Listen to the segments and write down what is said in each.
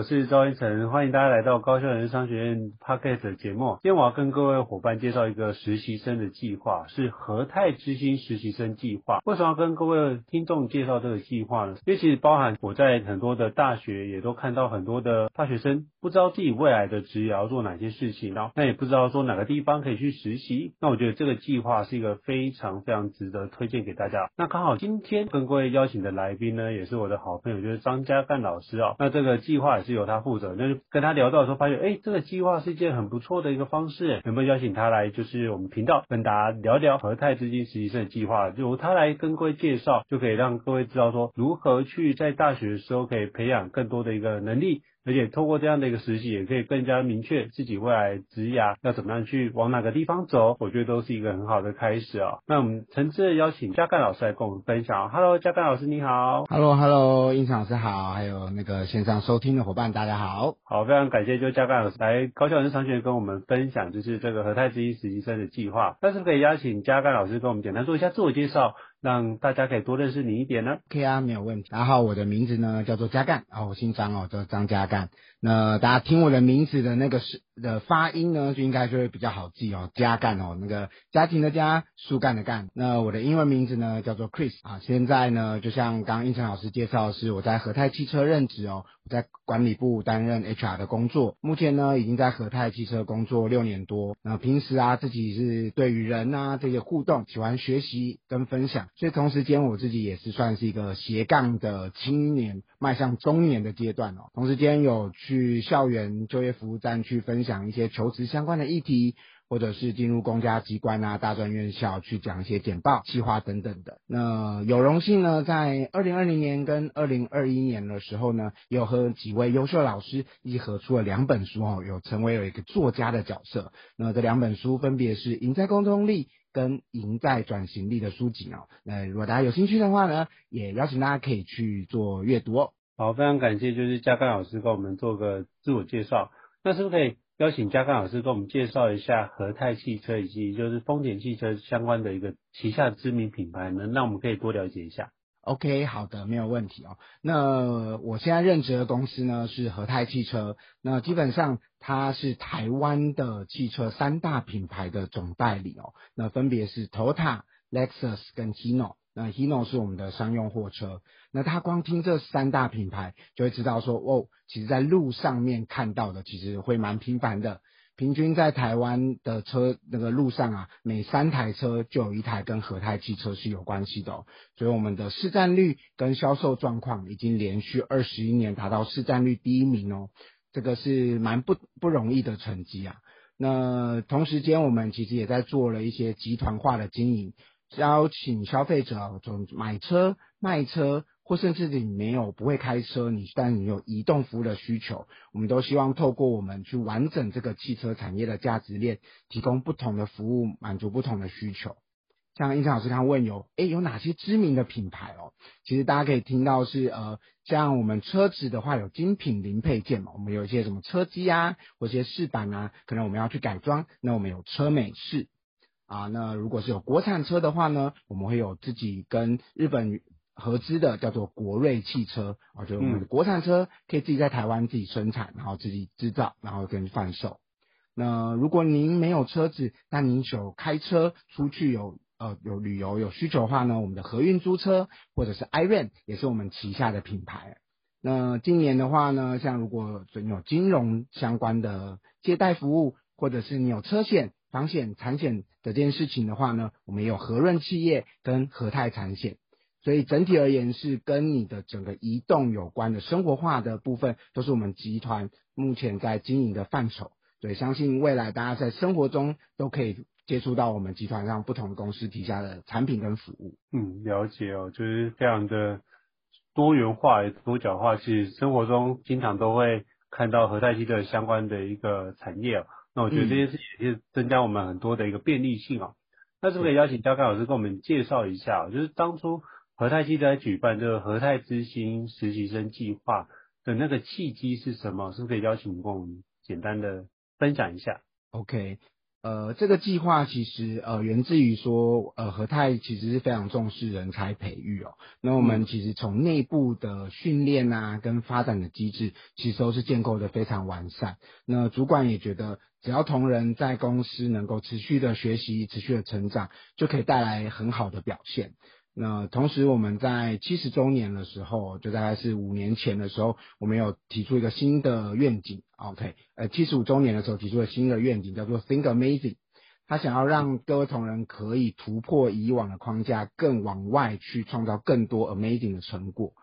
我是赵一成，欢迎大家来到高校人商学院 Podcast 的节目。今天我要跟各位伙伴介绍一个实习生的计划，是和泰之星实习生计划。为什么要跟各位听众介绍这个计划呢？因为其实包含我在很多的大学也都看到很多的大学生不知道自己未来的职业要做哪些事情，然后那也不知道说哪个地方可以去实习。那我觉得这个计划是一个非常非常值得推荐给大家。那刚好今天跟各位邀请的来宾呢，也是我的好朋友，就是张家干老师啊、哦。那这个。计划也是是由他负责，那就跟他聊到的时候，发现哎，这个计划是一件很不错的一个方式，有没有邀请他来，就是我们频道跟大家聊聊和泰资金实习生的计划，由他来跟各位介绍，就可以让各位知道说如何去在大学的时候可以培养更多的一个能力。而且透过这样的一个实习，也可以更加明确自己未来职涯要怎么样去往哪个地方走，我觉得都是一个很好的开始啊、哦。那我们诚挚的邀请嘉干老师来跟我们分享。Hello，嘉干老师你好。Hello，Hello，胤丞老师好，还有那个线上收听的伙伴大家好。好，非常感谢就嘉干老师来高校人生商学院跟我们分享，就是这个和泰之星实习生的计划。但是可以邀请嘉干老师跟我们简单做一下自我介绍。让大家可以多认识你一点呢。OK 啊，没有问题。然后我的名字呢叫做嘉干，然后我姓张哦，叫张嘉干。那大家听我的名字的那个是的发音呢，就应该就会比较好记哦，嘉干哦，那个家庭的家，树干的干。那我的英文名字呢叫做 Chris 啊。现在呢，就像刚刚胤丞老师介绍的是我在和泰汽车任职哦，我在管理部担任 HR 的工作。目前呢，已经在和泰汽车工作六年多。那平时啊，自己是对于人啊这些互动，喜欢学习跟分享。所以同时间，我自己也是算是一个斜杠的青年，迈向中年的阶段哦。同时间有去校园就业服务站去分享一些求职相关的议题，或者是进入公家机关啊、大专院校去讲一些简报、计划等等的。那有荣幸呢，在二零二零年跟二零二一年的时候呢，有和几位优秀老师一起合出了两本书哦，有成为有一个作家的角色。那这两本书分别是《赢在沟通力》。跟赢在转型力的书籍哦，那如果大家有兴趣的话呢，也邀请大家可以去做阅读哦。好，非常感谢，就是嘉干老师跟我们做个自我介绍。那是不是可以邀请嘉干老师跟我们介绍一下和泰汽车以及就是丰田汽车相关的一个旗下知名品牌呢？那我们可以多了解一下。OK，好的，没有问题哦。那我现在任职的公司呢是和泰汽车，那基本上它是台湾的汽车三大品牌的总代理哦。那分别是 Toyota、Lexus 跟 Hino。那 Hino 是我们的商用货车。那他光听这三大品牌就会知道说，哦，其实在路上面看到的其实会蛮频繁的。平均在台湾的车那个路上啊，每三台车就有一台跟和泰汽车是有关系的哦。所以我们的市占率跟销售状况已经连续二十一年达到市占率第一名哦，这个是蛮不不容易的成绩啊。那同时间我们其实也在做了一些集团化的经营，邀请消费者从买车、卖车。或甚至你没有不会开车，你但你有移动服务的需求，我们都希望透过我们去完整这个汽车产业的价值链，提供不同的服务，满足不同的需求。像胤丞老师刚问有，诶，有哪些知名的品牌哦？其实大家可以听到是呃，像我们车子的话有精品零配件嘛，我们有一些什么车机啊，或一些饰板啊，可能我们要去改装，那我们有车美饰啊。那如果是有国产车的话呢，我们会有自己跟日本合资的叫做国瑞汽车啊，就是我们的国产车可以自己在台湾自己生产，然后自己制造，然后跟贩售。那如果您没有车子，那您有开车出去有。呃，有旅游有需求的话呢，我们的合运租车或者是 iRent 也是我们旗下的品牌。那今年的话呢，像如果你有金融相关的借贷服务，或者是你有车险、房险、产险的这件事情的话呢，我们有和润企业跟和泰产险。所以整体而言，是跟你的整个移动有关的生活化的部分，都是我们集团目前在经营的范畴。对，相信未来大家在生活中都可以。接触到我们集团上不同公司底下的产品跟服务，嗯，了解哦，就是非常的多元化、多角化。其实生活中经常都会看到和泰汽车相关的一个产业哦。那我觉得这件事情也是增加我们很多的一个便利性哦。嗯、那是不是可以邀请焦凯老师跟我们介绍一下，就是当初和泰系在举办这个和泰之星实习生计划的那个契机是什么？是不是可以邀请你跟我们简单的分享一下？OK。呃，这个计划其实呃源自于说，呃和泰其实是非常重视人才培育哦。那我们其实从内部的训练啊跟发展的机制，其实都是建构的非常完善。那主管也觉得，只要同仁在公司能够持续的学习、持续的成长，就可以带来很好的表现。那同时，我们在七十周年的时候，就大概是五年前的时候，我们有提出一个新的愿景。OK，呃，七十五周年的时候提出了新的愿景，叫做 Think Amazing。他想要让各位同仁可以突破以往的框架，更往外去创造更多 Amazing 的成果。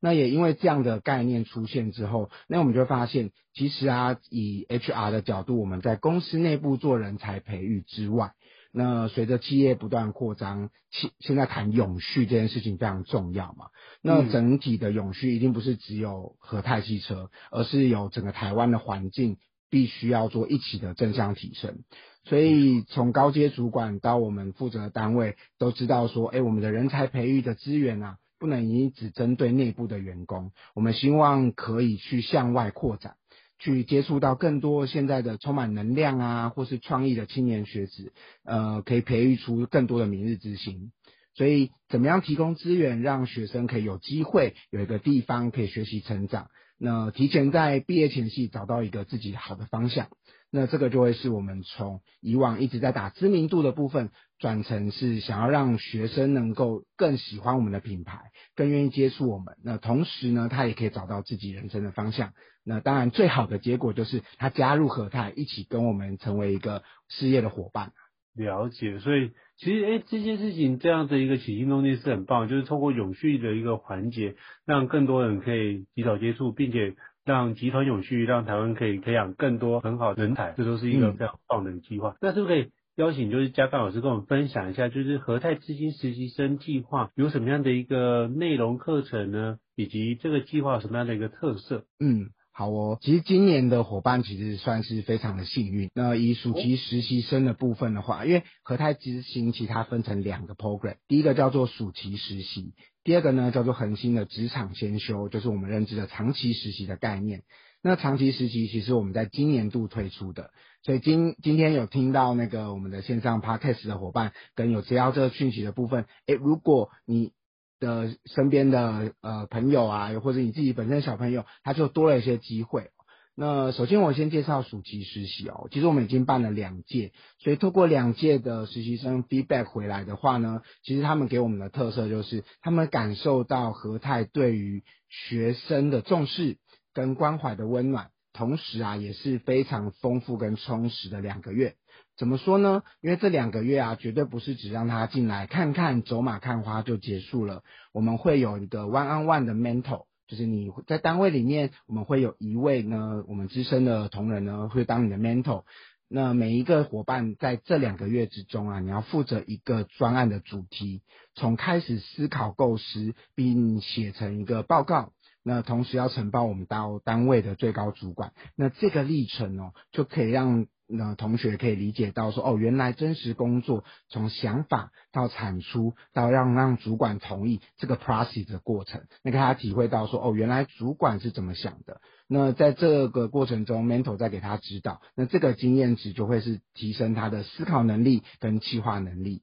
那也因为这样的概念出现之后，那我们就发现，其实啊，以 HR 的角度，我们在公司内部做人才培育之外，那随着企业不断扩张，现现在谈永续这件事情非常重要嘛。那整体的永续一定不是只有和泰汽车，而是有整个台湾的环境必须要做一起的正向提升。所以从高阶主管到我们负责的单位都知道说，哎，我们的人才培育的资源啊，不能以只针对内部的员工，我们希望可以去向外扩展。去接触到更多现在的充满能量啊，或是创意的青年学子，呃，可以培育出更多的明日之星。所以，怎么样提供资源，让学生可以有机会有一个地方可以学习成长？那提前在毕业前夕找到一个自己好的方向。那这个就会是我们从以往一直在打知名度的部分，转成是想要让学生能够更喜欢我们的品牌，更愿意接触我们。那同时呢，他也可以找到自己人生的方向。那当然，最好的结果就是他加入和泰，一起跟我们成为一个事业的伙伴。了解，所以其实哎，这件事情这样的一个起心动念是很棒，就是透过永续的一个环节，让更多人可以及早接触，并且。让集团永续，让台湾可以培养更多很好的人才，这都是一个非常棒的计划。嗯、那是不是可以邀请就是嘉范老师跟我们分享一下，就是和泰资金实习生计划有什么样的一个内容课程呢？以及这个计划有什么样的一个特色？嗯，好哦。其实今年的伙伴其实算是非常的幸运。那以暑期实习生的部分的话，因为和泰之行其实它分成两个 program，第一个叫做暑期实习。第二个呢，叫做恒星的职场先修，就是我们认知的长期实习的概念。那长期实习其实我们在今年度推出的，所以今今天有听到那个我们的线上 podcast 的伙伴跟有接到这个讯息的部分，诶，如果你的身边的呃朋友啊，或者你自己本身小朋友，他就多了一些机会。那首先我先介绍暑期实习哦，其实我们已经办了两届，所以透过两届的实习生 feedback 回来的话呢，其实他们给我们的特色就是，他们感受到和泰对于学生的重视跟关怀的温暖，同时啊也是非常丰富跟充实的两个月。怎么说呢？因为这两个月啊，绝对不是只让他进来看看走马看花就结束了，我们会有一个 one on one 的 mentor。就是你在单位里面，我们会有一位呢，我们资深的同仁呢，会当你的 mentor，那每一个伙伴在这两个月之中啊，你要负责一个专案的主题，从开始思考构思，并写成一个报告。那同时要呈报我们到单位的最高主管，那这个历程哦，就可以让那同学可以理解到说，哦，原来真实工作从想法到产出到让让主管同意这个 process 的过程，那给他体会到说，哦，原来主管是怎么想的。那在这个过程中，mentor 在给他指导，那这个经验值就会是提升他的思考能力跟企划能力。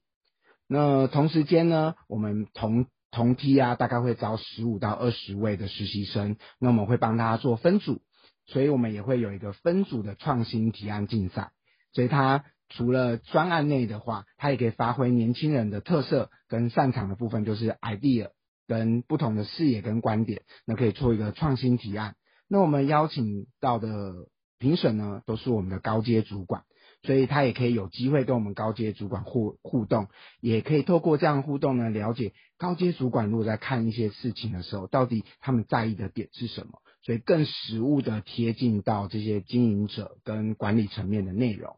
那同时间呢，我们同同梯啊，大概会招十五到二十位的实习生，那我们会帮他做分组，所以我们也会有一个分组的创新提案竞赛。所以他除了专案内的话，他也可以发挥年轻人的特色跟擅长的部分，就是 idea 跟不同的视野跟观点，那可以做一个创新提案。那我们邀请到的评审呢，都是我们的高阶主管。所以他也可以有机会跟我们高阶主管互互动，也可以透过这样互动呢，了解高阶主管如果在看一些事情的时候，到底他们在意的点是什么，所以更实务的贴近到这些经营者跟管理层面的内容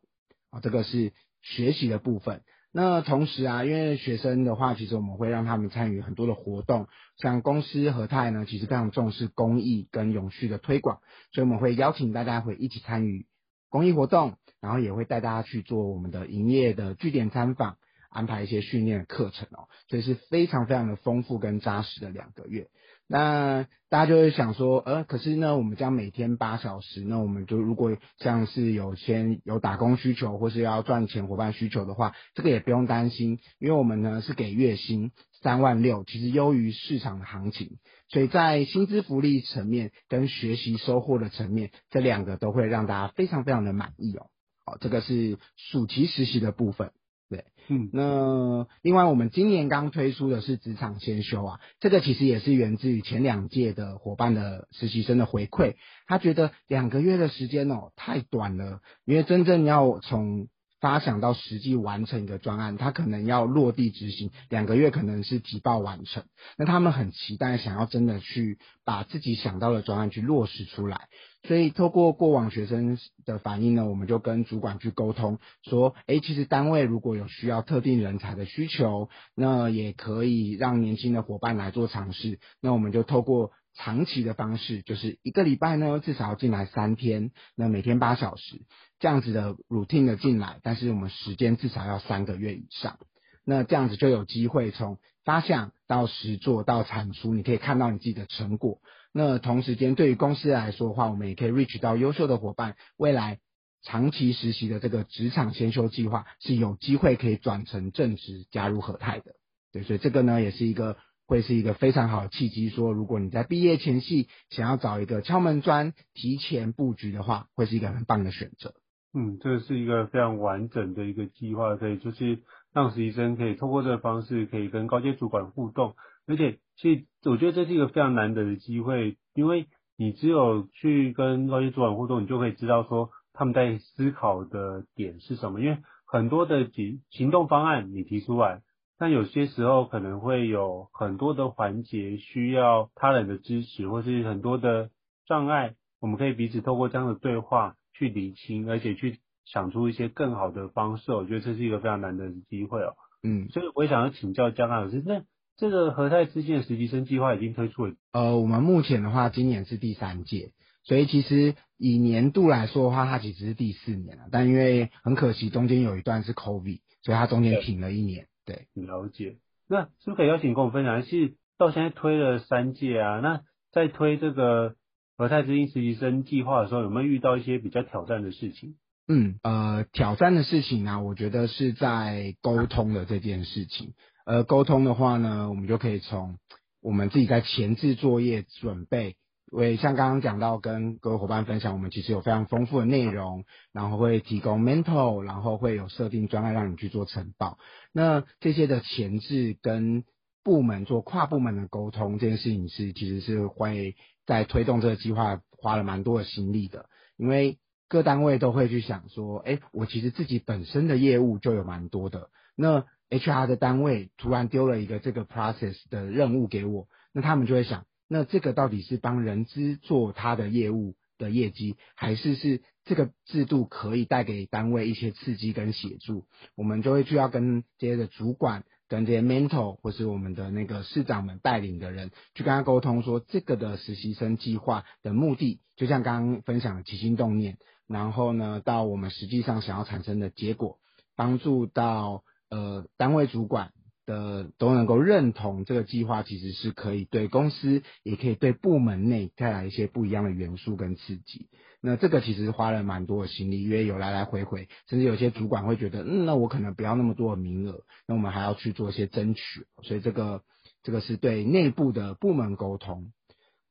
啊，这个是学习的部分。那同时啊，因为学生的话，其实我们会让他们参与很多的活动，像公司和泰呢，其实非常重视公益跟永续的推广，所以我们会邀请大家会一起参与公益活动。然后也会带大家去做我们的营业的据点参访，安排一些训练课程哦，所以是非常非常的丰富跟扎实的两个月。那大家就会想说，呃，可是呢，我们这样每天八小时，那我们就如果像是有先有打工需求或是要赚钱伙伴需求的话，这个也不用担心，因为我们呢是给月薪三万六，其实优于市场的行情，所以在薪资福利层面跟学习收获的层面，这两个都会让大家非常非常的满意哦。好，这个是暑期实习的部分，对，嗯，那另外我们今年刚推出的是职场先修啊，这个其实也是源自于前两届的伙伴的实习生的回馈，他觉得两个月的时间哦太短了，因为真正要从发想到实际完成一个专案，他可能要落地执行，两个月可能是提报完成，那他们很期待想要真的去把自己想到的专案去落实出来。所以，透过过往学生的反应呢，我们就跟主管去沟通，说，诶，其实单位如果有需要特定人才的需求，那也可以让年轻的伙伴来做尝试。那我们就透过长期的方式，就是一个礼拜呢，至少要进来三天，那每天八小时这样子的 routine 的进来，但是我们时间至少要三个月以上。那这样子就有机会从发想到实作到产出，你可以看到你自己的成果。那同时间，对于公司来说的话，我们也可以 reach 到优秀的伙伴，未来长期实习的这个职场先修计划是有机会可以转成正职加入和泰的。对，所以这个呢，也是一个会是一个非常好的契机。说，如果你在毕业前夕想要找一个敲门砖，提前布局的话，会是一个很棒的选择。嗯，这是一个非常完整的一个计划，可以就是让实习生可以透过这个方式，可以跟高阶主管互动。而且，其实我觉得这是一个非常难得的机会，因为你只有去跟高阶主管互动，你就可以知道说他们在思考的点是什么。因为很多的行行动方案你提出来，但有些时候可能会有很多的环节需要他人的支持，或是很多的障碍，我们可以彼此透过这样的对话去理清，而且去想出一些更好的方式。我觉得这是一个非常难得的机会哦。嗯，所以我也想要请教嘉刚老师，那。这个和泰之间的实习生计划已经推出了。呃，我们目前的话，今年是第三届，所以其实以年度来说的话，它其实是第四年了。但因为很可惜，中间有一段是 COVID，所以它中间停了一年。对，对了解。那是不是可以邀请跟我分享？是到现在推了三届啊？那在推这个和泰之星实习生计划的时候，有没有遇到一些比较挑战的事情？嗯，呃，挑战的事情呢、我觉得是在沟通的这件事情。呃，沟通的话呢，我们就可以从我们自己在前置作业准备，因为像刚刚讲到跟各位伙伴分享，我们其实有非常丰富的内容，然后会提供 mental，然后会有设定专案让你去做呈报。那这些的前置跟部门做跨部门的沟通这件事情是其实是会在推动这个计划花了蛮多的心力的，因为各单位都会去想说，哎，我其实自己本身的业务就有蛮多的，那。HR 的单位突然丢了一个这个 process 的任务给我，那他们就会想，那这个到底是帮人资做他的业务的业绩，还是是这个制度可以带给单位一些刺激跟协助，我们就会去要跟这些的主管、跟这些 mentor 或是我们的那个市长们带领的人去跟他沟通，说这个的实习生计划的目的，就像刚刚分享的起心动念，然后呢，到我们实际上想要产生的结果，帮助到呃单位主管。的都能够认同这个计划，其实是可以对公司，也可以对部门内带来一些不一样的元素跟刺激。那这个其实花了蛮多的心力，因为有来来回回，甚至有些主管会觉得，嗯，那我可能不要那么多的名额，那我们还要去做一些争取。所以这个这个是对内部的部门沟通。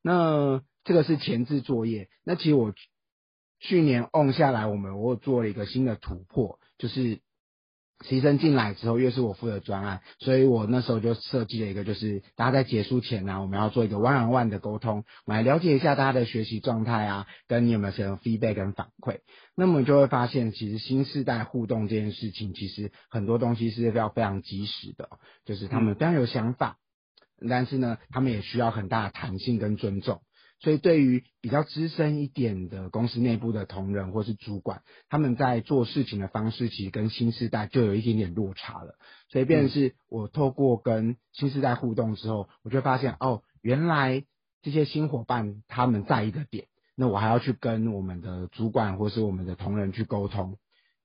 那这个是前置作业。那其实我去年 on 下来，我们我做了一个新的突破，就是。实习生进来之后，越是我负责专案，所以我那时候就设计了一个，就是大家在结束前呢、啊，我们要做一个 one on one 的沟通，我们来了解一下大家的学习状态啊，跟你有没有什么 feedback 跟反馈。那么就会发现，其实新时代互动这件事情，其实很多东西是要非常及时的，就是他们非常有想法，但是呢，他们也需要很大的弹性跟尊重。所以，对于比较资深一点的公司内部的同仁或是主管，他们在做事情的方式，其实跟新时代就有一点点落差了。所以，变成是我透过跟新时代互动之后，我就发现哦，原来这些新伙伴他们在意的点，那我还要去跟我们的主管或是我们的同仁去沟通，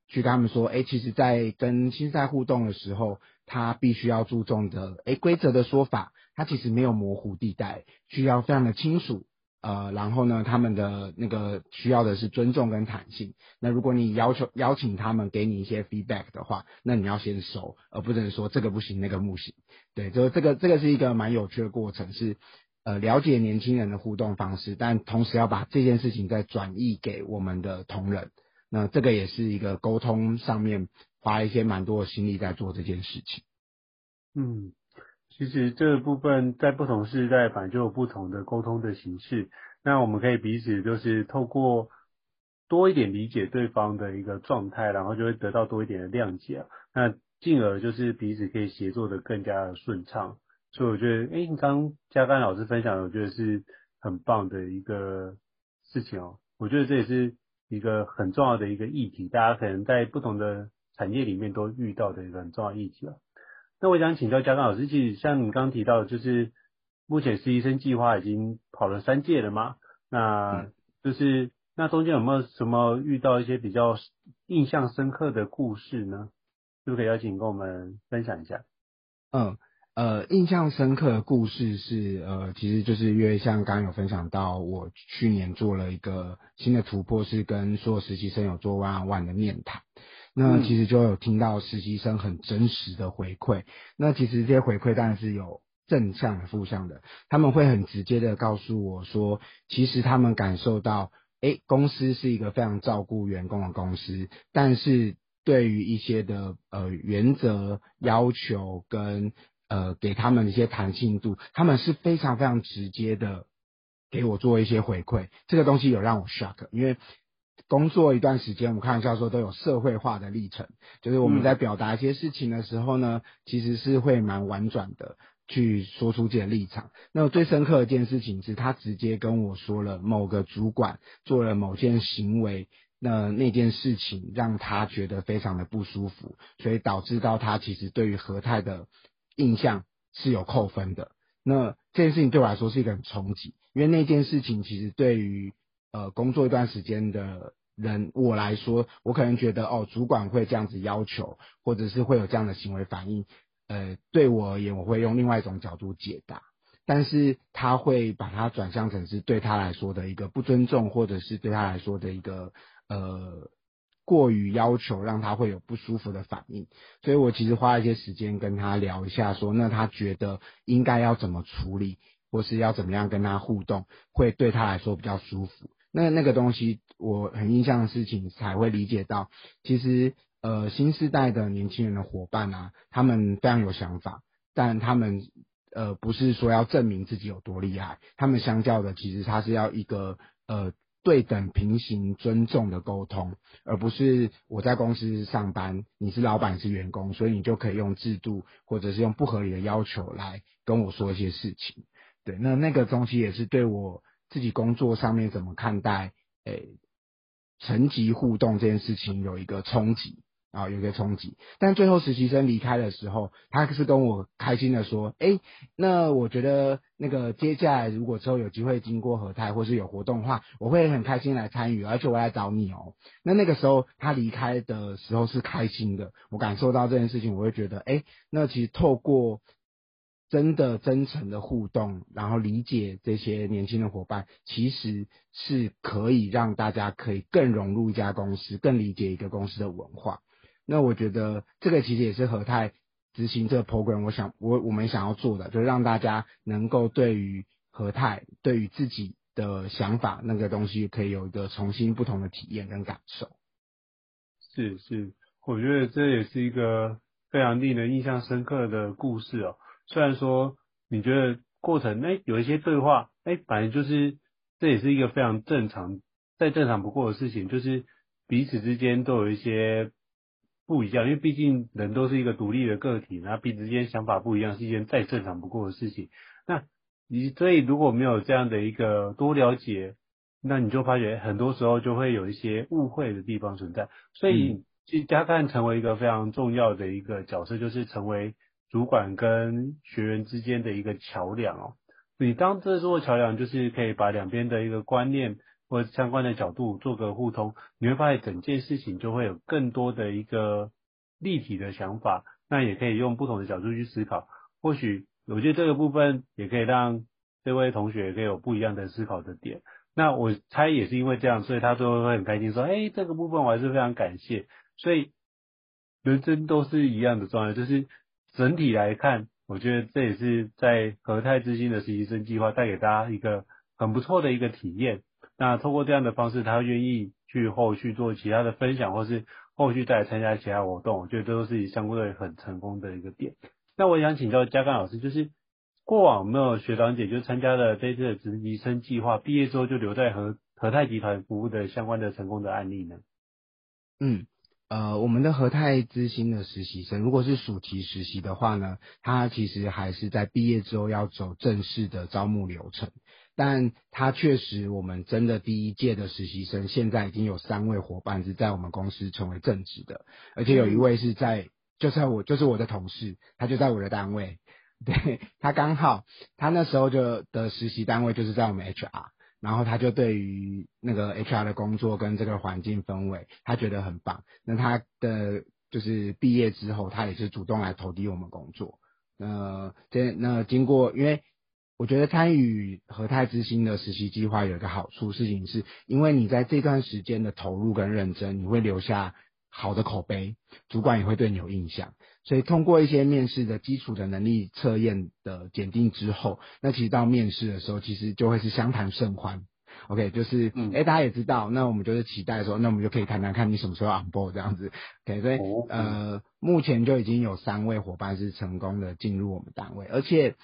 去跟他们说，哎，其实，在跟新世代互动的时候，他必须要注重的，哎，规则的说法，他其实没有模糊地带，需要非常的清楚。呃，然后呢，他们的那个需要的是尊重跟弹性。那如果你要求邀请他们给你一些 feedback 的话，那你要先收，而不能说这个不行，那个不行。对，就是这个这个是一个蛮有趣的过程，是呃了解年轻人的互动方式，但同时要把这件事情再转译给我们的同仁。那这个也是一个沟通上面花一些蛮多的心力在做这件事情。嗯。其实这个部分在不同世代反正就有不同的沟通的形式，那我们可以彼此就是透过多一点理解对方的一个状态，然后就会得到多一点的谅解，那进而就是彼此可以协作的更加的顺畅。所以我觉得，哎，你刚刚嘉甘老师分享的，我觉得是很棒的一个事情哦。我觉得这也是一个很重要的一个议题，大家可能在不同的产业里面都遇到的一个很重要议题了。那我想请教嘉甘老师，其实像你刚刚提到的，就是目前实习生计划已经跑了三届了嘛？那就是那中间有没有什么遇到一些比较印象深刻的故事呢？是不是可以邀请跟我们分享一下？嗯，呃，印象深刻的故事是呃，其实就是因为像刚刚有分享到，我去年做了一个新的突破，是跟所有实习生有做 on one 的面谈。那其实就有听到实习生很真实的回馈，那其实这些回馈当然是有正向的、负向的。他们会很直接的告诉我说，其实他们感受到，诶，公司是一个非常照顾员工的公司，但是对于一些的呃原则要求跟呃给他们一些弹性度，他们是非常非常直接的给我做一些回馈。这个东西有让我 shock，因为。工作一段时间，我们开玩笑说都有社会化的历程，就是我们在表达一些事情的时候呢，其实是会蛮婉转的去说出自己的立场。那我最深刻的一件事情是他直接跟我说了某个主管做了某件行为，那那件事情让他觉得非常的不舒服，所以导致到他其实对于和泰的印象是有扣分的。那这件事情对我来说是一个很冲击，因为那件事情其实对于呃工作一段时间的。人我来说，我可能觉得哦，主管会这样子要求，或者是会有这样的行为反应，呃，对我而言，我会用另外一种角度解答。但是他会把它转向成是对他来说的一个不尊重，或者是对他来说的一个呃过于要求，让他会有不舒服的反应。所以我其实花一些时间跟他聊一下说，那他觉得应该要怎么处理，或是要怎么样跟他互动，会对他来说比较舒服。那那个东西我很印象的事情，才会理解到，其实呃新世代的年轻人的伙伴啊，他们非常有想法，但他们呃不是说要证明自己有多厉害，他们相较的其实他是要一个呃对等平行尊重的沟通，而不是我在公司上班，你是老板是员工，所以你就可以用制度或者是用不合理的要求来跟我说一些事情，对，那那个东西也是对我。自己工作上面怎么看待？诶、欸，层级互动这件事情有一个冲击。啊，有一个冲击，但最后实习生离开的时候，他是跟我开心的说：“哎、欸，那我觉得那个接下来如果之后有机会经过和泰或是有活动的话，我会很开心来参与，而且我来找你哦。”那那个时候他离开的时候是开心的，我感受到这件事情，我会觉得：“哎、欸，那其实透过真的真诚的互动，然后理解这些年轻的伙伴，其实是可以让大家可以更融入一家公司，更理解一个公司的文化。”那我觉得这个其实也是和泰执行这个 program，我想我我们想要做的，就是让大家能够对于和泰，对于自己的想法那个东西，可以有一个重新不同的体验跟感受。是是，我觉得这也是一个非常令人印象深刻的故事哦。虽然说你觉得过程哎有一些对话哎，反正就是这也是一个非常正常再正常不过的事情，就是彼此之间都有一些。不一样，因为毕竟人都是一个独立的个体，然后彼此之间想法不一样，是一件再正常不过的事情。那你所以如果没有这样的一个多了解，那你就发觉很多时候就会有一些误会的地方存在。所以，其实加干成为一个非常重要的一个角色，就是成为主管跟学员之间的一个桥梁哦。你当这座桥梁，就是可以把两边的一个观念。或相关的角度做个互通，你会发现整件事情就会有更多的一个立体的想法，那也可以用不同的角度去思考。或许我觉得这个部分也可以让这位同学可以有不一样的思考的点。那我猜也是因为这样，所以他最后会很开心说：“哎，这个部分我还是非常感谢。”所以人生都是一样的状态，就是整体来看，我觉得这也是在和泰之星的实习生计划带给大家一个很不错的一个体验。那通过这样的方式，他愿意去后续做其他的分享，或是后续再来参加其他活动，我觉得都是相对很成功的一个点。那我想请教嘉干老师，就是过往有没有学长姐就参加了这次的实习生计划，毕业之后就留在和和泰集团服务的相关的成功的案例呢？嗯，呃，我们的和泰之星的实习生，如果是暑期实习的话呢，他其实还是在毕业之后要走正式的招募流程。但他确实，我们真的第一届的实习生，现在已经有三位伙伴是在我们公司成为正职的，而且有一位是在，就在我就是我的同事，他就在我的单位，对，他刚好他那时候就的实习单位就是在我们 HR，然后他就对于那个 HR 的工作跟这个环境氛围，他觉得很棒。那他的就是毕业之后，他也是主动来投递我们工作。那，这那经过因为。我觉得参与和泰之星的实习计划有一个好处，事情是因为你在这段时间的投入跟认真，你会留下好的口碑，主管也会对你有印象。所以通过一些面试的基础的能力测验的检定之后，那其实到面试的时候，其实就会是相谈甚欢。OK，就是，嗯，哎，大家也知道，那我们就是期待说，那我们就可以谈谈看你什么时候 on board 这样子。OK，所以呃，目前就已经有三位伙伴是成功的进入我们单位，而且。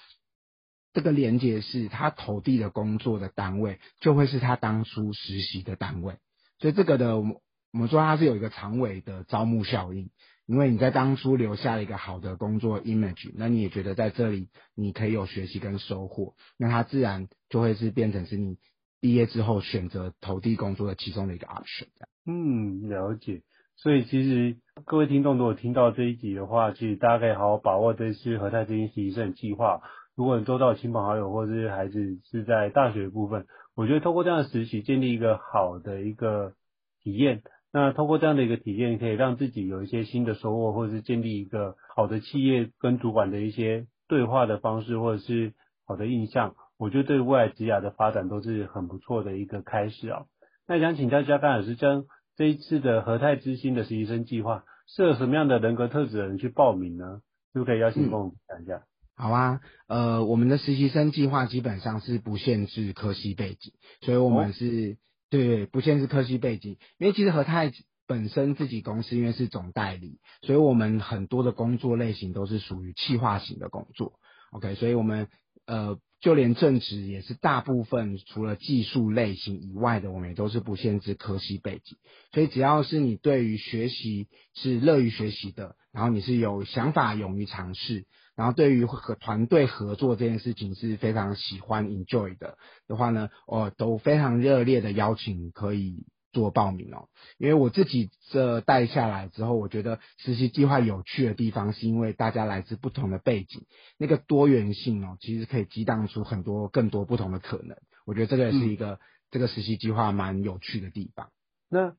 这个连接是他投递的工作的单位，就会是他当初实习的单位，所以这个的我们说它是有一个长尾的招募效应，因为你在当初留下了一个好的工作 image，那你也觉得在这里你可以有学习跟收获，那它自然就会是变成是你毕业之后选择投递工作的其中的一个 option。嗯，了解。所以其实各位听众如果听到这一集的话，其实大家可以好好把握这次和泰之星实习生计划。如果你周到亲朋好友或是孩子是在大学部分，我觉得透过这样的实习，建立一个好的一个体验。那通过这样的一个体验，可以让自己有一些新的收获，或者是建立一个好的企业跟主管的一些对话的方式，或者是好的印象。我觉得对未来职涯的发展都是很不错的一个开始啊。那想请教加干老师，将这一次的和泰之星的实习生计划，适合什么样的人格特质的人去报名呢？是不是可以邀请跟我们讲一下？嗯好啊，呃，我们的实习生计划基本上是不限制科系背景，所以我们是、哦、对不限制科系背景，因为其实和泰本身自己公司因为是总代理，所以我们很多的工作类型都是属于企划型的工作，OK，所以我们呃就连正职也是大部分除了技术类型以外的，我们也都是不限制科系背景，所以只要是你对于学习是乐于学习的，然后你是有想法、勇于尝试。然后对于和团队合作这件事情是非常喜欢 enjoy 的的话呢，我都非常热烈的邀请可以做报名哦。因为我自己这带下来之后，我觉得实习计划有趣的地方，是因为大家来自不同的背景，那个多元性哦，其实可以激荡出很多更多不同的可能。我觉得这个也是一个、嗯、这个实习计划蛮有趣的地方。那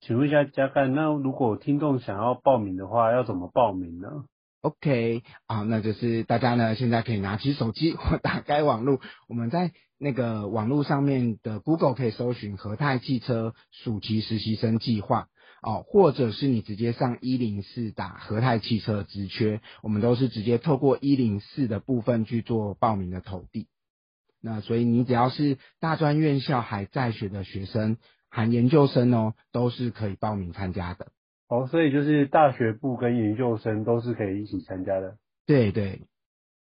请问一下嘉干，那如果听众想要报名的话，要怎么报名呢？OK，啊，那就是大家呢现在可以拿起手机或打开网络，我们在那个网络上面的 Google 可以搜寻和泰汽车暑期实习生计划哦，或者是你直接上一零四打和泰汽车职缺，我们都是直接透过一零四的部分去做报名的投递。那所以你只要是大专院校还在学的学生，含研究生哦，都是可以报名参加的。哦，所以就是大学部跟研究生都是可以一起参加的。对对。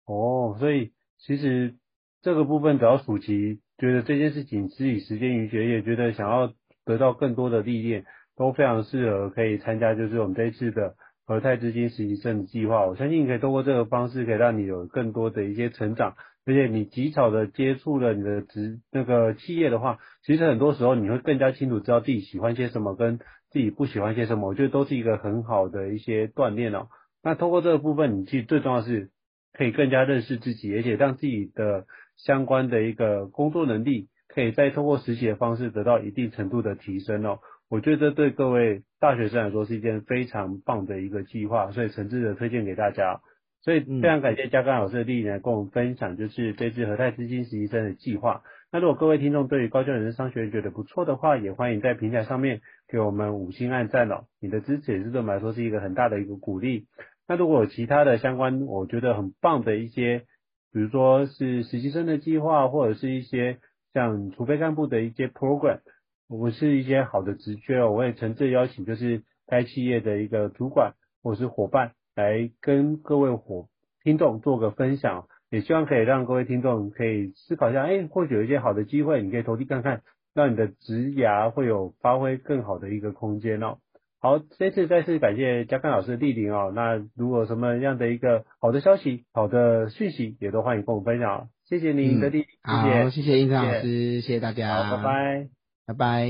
哦，所以其实这个部分只要暑期觉得这件事情自己时间与学业，觉得想要得到更多的历练，都非常适合可以参加，就是我们这一次的和泰资金实习生的计划。我相信你可以通过这个方式，可以让你有更多的一些成长，而且你及早的接触了你的职那个企业的话，其实很多时候你会更加清楚知道自己喜欢些什么跟。自己不喜欢些什么，我觉得都是一个很好的一些锻炼哦。那通过这个部分，你其实最重要的是可以更加认识自己，而且让自己的相关的一个工作能力，可以再通过实习的方式得到一定程度的提升哦。我觉得这对各位大学生来说是一件非常棒的一个计划，所以诚挚的推荐给大家。所以非常感谢嘉刚老师的莅临来跟我们分享，就是这次和泰资金实习生的计划。那如果各位听众对于高教人生商学院觉得不错的话，也欢迎在平台上面给我们五星按赞哦。你的支持也是对我们来说是一个很大的一个鼓励。那如果有其他的相关我觉得很棒的一些，比如说是实习生的计划，或者是一些像储备干部的一些 program，我们是一些好的职缺哦，我也诚挚邀请就是该企业的一个主管或是伙伴来跟各位伙听众做个分享。也希望可以让各位听众可以思考一下，哎，或许有一些好的机会，你可以投递看看，让你的职涯会有发挥更好的一个空间哦。好，这次再次感谢嘉康老师的莅临哦。那如果什么样的一个好的消息、好的讯息，也都欢迎跟我们分享哦。谢谢您的莅临，嗯、谢谢，好，谢谢胤丞老师，谢谢大家，好，拜拜，拜拜。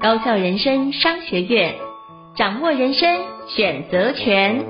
高校人生商学院，掌握人生选择权。